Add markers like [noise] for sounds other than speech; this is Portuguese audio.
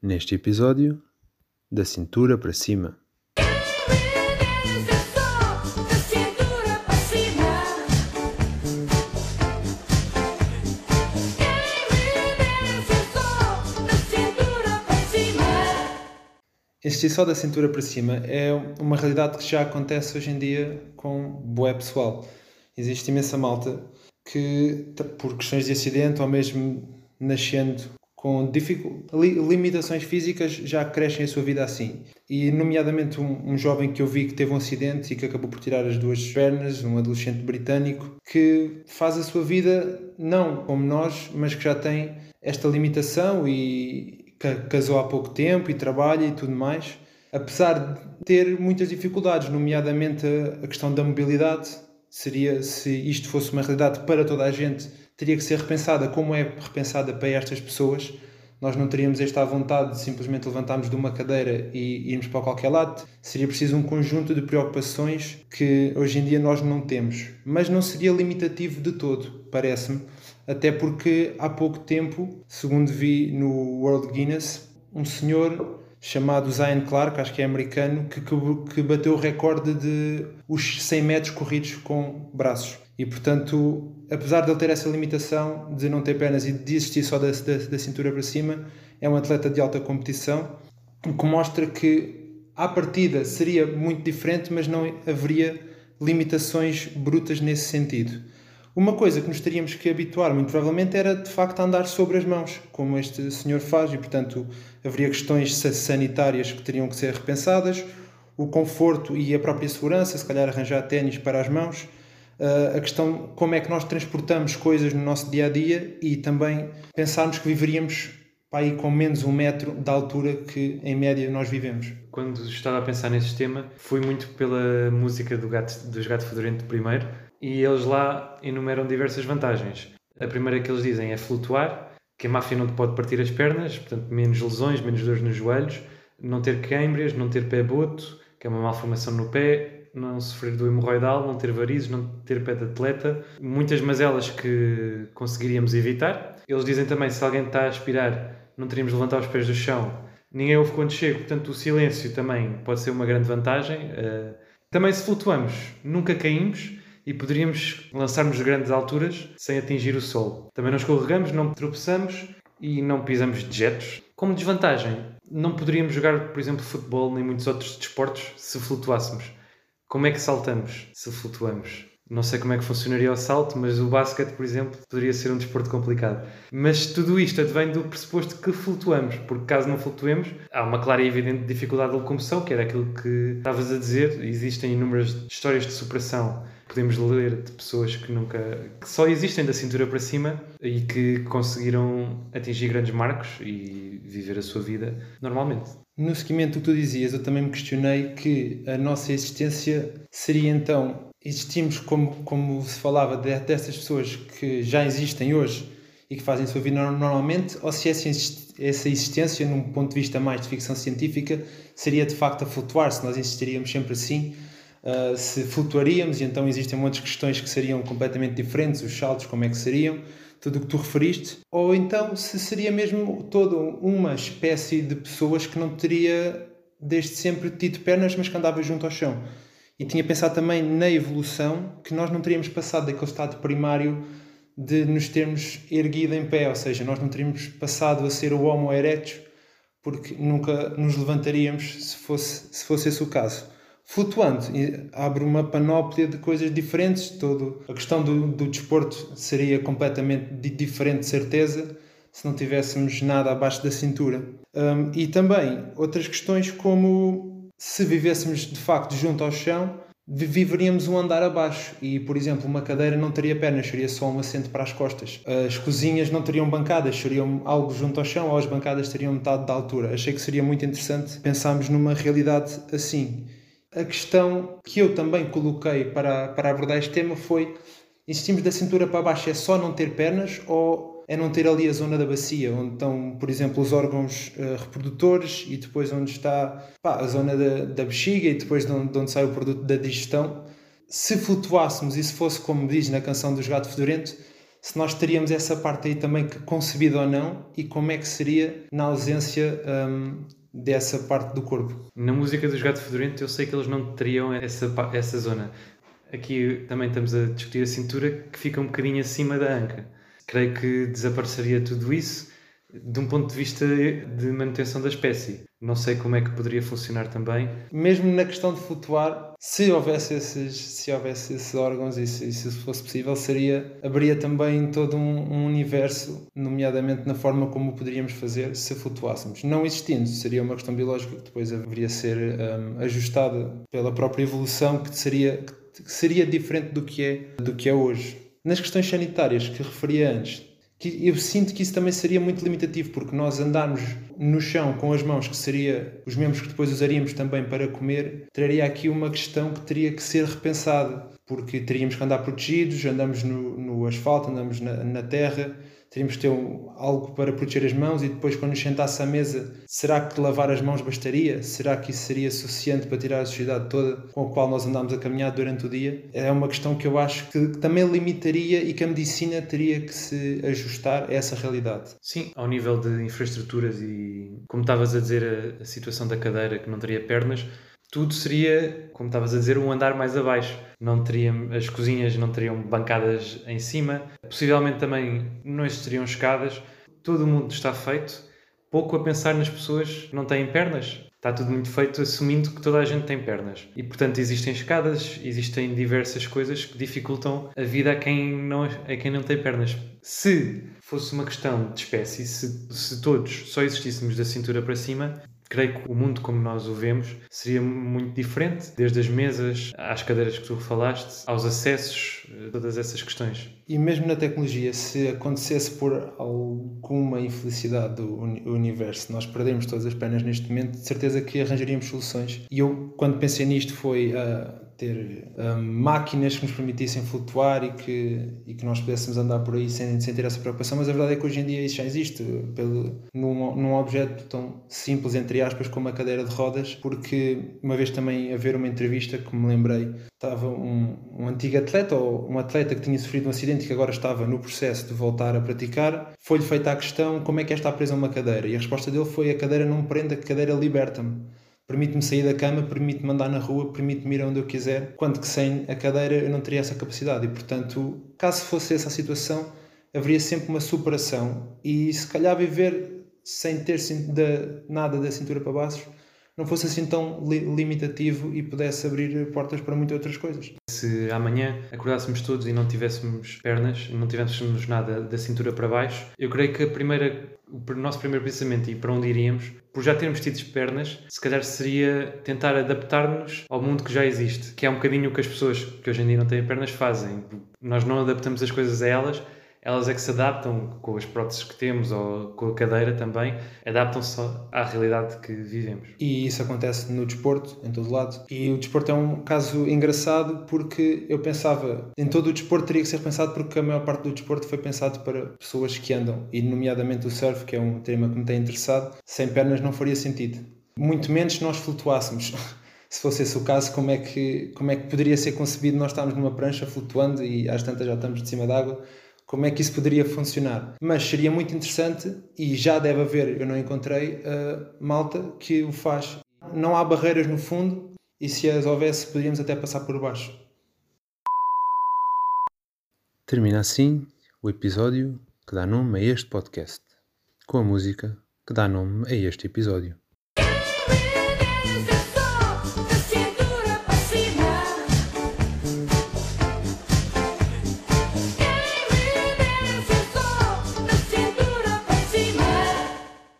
Neste episódio, da cintura para cima. Este só da cintura para cima é uma realidade que já acontece hoje em dia com boé pessoal. Existe imensa malta que, por questões de acidente ou mesmo nascendo com limitações físicas, já crescem a sua vida assim. E, nomeadamente, um, um, jovem que eu vi que teve um acidente e que acabou por tirar as duas pernas, um adolescente britânico, que faz a sua vida não como nós, mas que já tem esta limitação e casou há pouco tempo e trabalha e tudo mais. Apesar de ter muitas dificuldades, nomeadamente a questão da mobilidade, seria se isto fosse uma realidade para toda a gente teria que ser repensada como é repensada para estas pessoas. Nós não teríamos esta vontade de simplesmente levantarmos de uma cadeira e irmos para qualquer lado. Seria preciso um conjunto de preocupações que hoje em dia nós não temos. Mas não seria limitativo de todo, parece-me. Até porque há pouco tempo, segundo vi no World Guinness, um senhor chamado Zion Clark, acho que é americano, que, que, que bateu o recorde de os 100 metros corridos com braços. E portanto, apesar de ele ter essa limitação de não ter pernas e de existir só da, da, da cintura para cima, é um atleta de alta competição, o que mostra que à partida seria muito diferente, mas não haveria limitações brutas nesse sentido. Uma coisa que nos teríamos que habituar, muito provavelmente, era de facto andar sobre as mãos, como este senhor faz, e portanto haveria questões sanitárias que teriam que ser repensadas, o conforto e a própria segurança, se calhar arranjar ténis para as mãos, uh, a questão como é que nós transportamos coisas no nosso dia a dia e também pensarmos que viveríamos para aí com menos um metro da altura que em média nós vivemos. Quando estava a pensar nesse tema, fui muito pela música do gato, dos Gato Fedorento primeiro e eles lá enumeram diversas vantagens. A primeira que eles dizem é flutuar, que a máfia não te pode partir as pernas, portanto, menos lesões, menos dores nos joelhos, não ter câimbras, não ter pé boto, que é uma malformação no pé, não sofrer do hemorroidal, não ter varizes, não ter pé de atleta, muitas mazelas que conseguiríamos evitar. Eles dizem também se alguém está a aspirar, não teríamos de levantar os pés do chão. Ninguém ouve quando chego, portanto o silêncio também pode ser uma grande vantagem. Eh, também se flutuamos, nunca caímos e poderíamos lançar-nos grandes alturas sem atingir o solo. Também não escorregamos, não tropeçamos e não pisamos dejetos. Como desvantagem, não poderíamos jogar, por exemplo, futebol nem muitos outros desportos se flutuássemos. Como é que saltamos se flutuamos? Não sei como é que funcionaria o salto, mas o basquete, por exemplo, poderia ser um desporto complicado. Mas tudo isto advém do pressuposto que flutuamos, porque caso não flutuemos, há uma clara e evidente dificuldade de locomoção, que era aquilo que estavas a dizer. Existem inúmeras histórias de superação. Podemos ler de pessoas que nunca. que só existem da cintura para cima e que conseguiram atingir grandes marcos e viver a sua vida normalmente. No seguimento do que tu dizias, eu também me questionei que a nossa existência seria então, existimos como, como se falava de, dessas pessoas que já existem hoje e que fazem a sua vida normalmente, ou se essa, essa existência, num ponto de vista mais de ficção científica, seria de facto a flutuar, se nós existiríamos sempre assim, uh, se flutuaríamos, e então existem muitas questões que seriam completamente diferentes, os saltos, como é que seriam, tudo o que tu referiste, ou então se seria mesmo toda uma espécie de pessoas que não teria desde sempre tido pernas, mas que andava junto ao chão. E tinha pensado também na evolução, que nós não teríamos passado daquele estado primário de nos termos erguido em pé, ou seja, nós não teríamos passado a ser o Homo erectus, porque nunca nos levantaríamos se fosse, se fosse esse o caso flutuando abre uma panóplia de coisas diferentes. Todo a questão do, do desporto seria completamente diferente, de certeza, se não tivéssemos nada abaixo da cintura. Um, e também outras questões, como se vivêssemos de facto junto ao chão, viveríamos um andar abaixo e, por exemplo, uma cadeira não teria pernas, seria só um assento para as costas. As cozinhas não teriam bancadas, seriam algo junto ao chão ou as bancadas teriam metade da altura. Achei que seria muito interessante pensarmos numa realidade assim. A questão que eu também coloquei para, para abordar este tema foi: insistimos da cintura para baixo é só não ter pernas ou é não ter ali a zona da bacia, onde estão, por exemplo, os órgãos uh, reprodutores e depois onde está pá, a zona da, da bexiga e depois de onde, de onde sai o produto da digestão. Se flutuássemos e se fosse como diz na canção dos Gato Fedorento, se nós teríamos essa parte aí também concebida ou não e como é que seria na ausência um, dessa parte do corpo. Na música dos Gato Fedorento eu sei que eles não teriam essa, essa zona. Aqui também estamos a discutir a cintura que fica um bocadinho acima da anca. Creio que desapareceria tudo isso de um ponto de vista de manutenção da espécie. Não sei como é que poderia funcionar também. Mesmo na questão de flutuar, se houvesse esses, se houvesse esses órgãos e se, se fosse possível, seria, haveria também todo um, um, universo, nomeadamente na forma como poderíamos fazer se flutuássemos. Não existindo, seria uma questão biológica que depois haveria ser um, ajustada pela própria evolução, que seria, que seria diferente do que, é, do que é hoje. Nas questões sanitárias que referia antes, que eu sinto que isso também seria muito limitativo, porque nós andarmos no chão com as mãos, que seria os membros que depois usaríamos também para comer, traria aqui uma questão que teria que ser repensada, porque teríamos que andar protegidos, andamos no, no asfalto, andamos na, na terra, teríamos que ter um, algo para proteger as mãos e depois quando nos sentasse à mesa, será que lavar as mãos bastaria? Será que isso seria suficiente para tirar a sujidade toda com a qual nós andamos a caminhar durante o dia? É uma questão que eu acho que também limitaria e que a medicina teria que se ajustar a essa realidade. Sim, ao nível de infraestruturas e, como estavas a dizer, a, a situação da cadeira que não teria pernas, tudo seria, como estavas a dizer, um andar mais abaixo. Não teriam, as cozinhas não teriam bancadas em cima, possivelmente também não existiriam escadas. Todo o mundo está feito, pouco a pensar nas pessoas que não têm pernas. Está tudo muito feito assumindo que toda a gente tem pernas. E portanto existem escadas, existem diversas coisas que dificultam a vida a quem não, a quem não tem pernas. Se fosse uma questão de espécie, se, se todos só existíssemos da cintura para cima, creio que o mundo como nós o vemos seria muito diferente, desde as mesas às cadeiras que tu falaste, aos acessos, eh, todas essas questões. E mesmo na tecnologia, se acontecesse por alguma infelicidade do universo, nós perdemos todas as pernas neste momento, de certeza que arranjaríamos soluções. E eu, quando pensei nisto, foi. Uh, ter um, máquinas que nos permitissem flutuar e que, e que nós pudéssemos andar por aí sem, sem ter essa preocupação, mas a verdade é que hoje em dia isso já existe pelo, num, num objeto tão simples, entre aspas, como a cadeira de rodas, porque uma vez também a ver uma entrevista que me lembrei, estava um, um antigo atleta ou um atleta que tinha sofrido um acidente e que agora estava no processo de voltar a praticar, foi-lhe feita a questão como é que é estar preso a uma cadeira? E a resposta dele foi a cadeira não me prende, a cadeira liberta-me permite-me sair da cama, permite-me andar na rua, permite-me ir onde eu quiser, quanto que sem a cadeira eu não teria essa capacidade. E, portanto, caso fosse essa a situação, haveria sempre uma superação e se calhar viver sem ter nada da cintura para baixo não fosse assim tão li limitativo e pudesse abrir portas para muitas outras coisas. Se amanhã acordássemos todos e não tivéssemos pernas, não tivéssemos nada da cintura para baixo, eu creio que a primeira, o nosso primeiro pensamento e para onde iríamos, por já termos tido pernas, se calhar seria tentar adaptar-nos ao mundo que já existe, que é um bocadinho o que as pessoas que hoje em dia não têm pernas fazem. Nós não adaptamos as coisas a elas, elas é que se adaptam com as próteses que temos ou com a cadeira também, adaptam-se à realidade que vivemos. E isso acontece no desporto, em todo lado. E o desporto é um caso engraçado porque eu pensava, em todo o desporto teria que ser pensado porque a maior parte do desporto foi pensado para pessoas que andam, e nomeadamente o surf, que é um tema que me tem interessado, sem pernas não faria sentido. Muito menos se nós flutuássemos. [laughs] se fosse esse o caso, como é que, como é que poderia ser concebido nós estarmos numa prancha flutuando e às tantas já estamos de cima d'água? Como é que isso poderia funcionar. Mas seria muito interessante e já deve haver, eu não encontrei, uh, malta que o faz. Não há barreiras no fundo e se as houvesse, poderíamos até passar por baixo. Termina assim o episódio que dá nome a este podcast, com a música que dá nome a este episódio.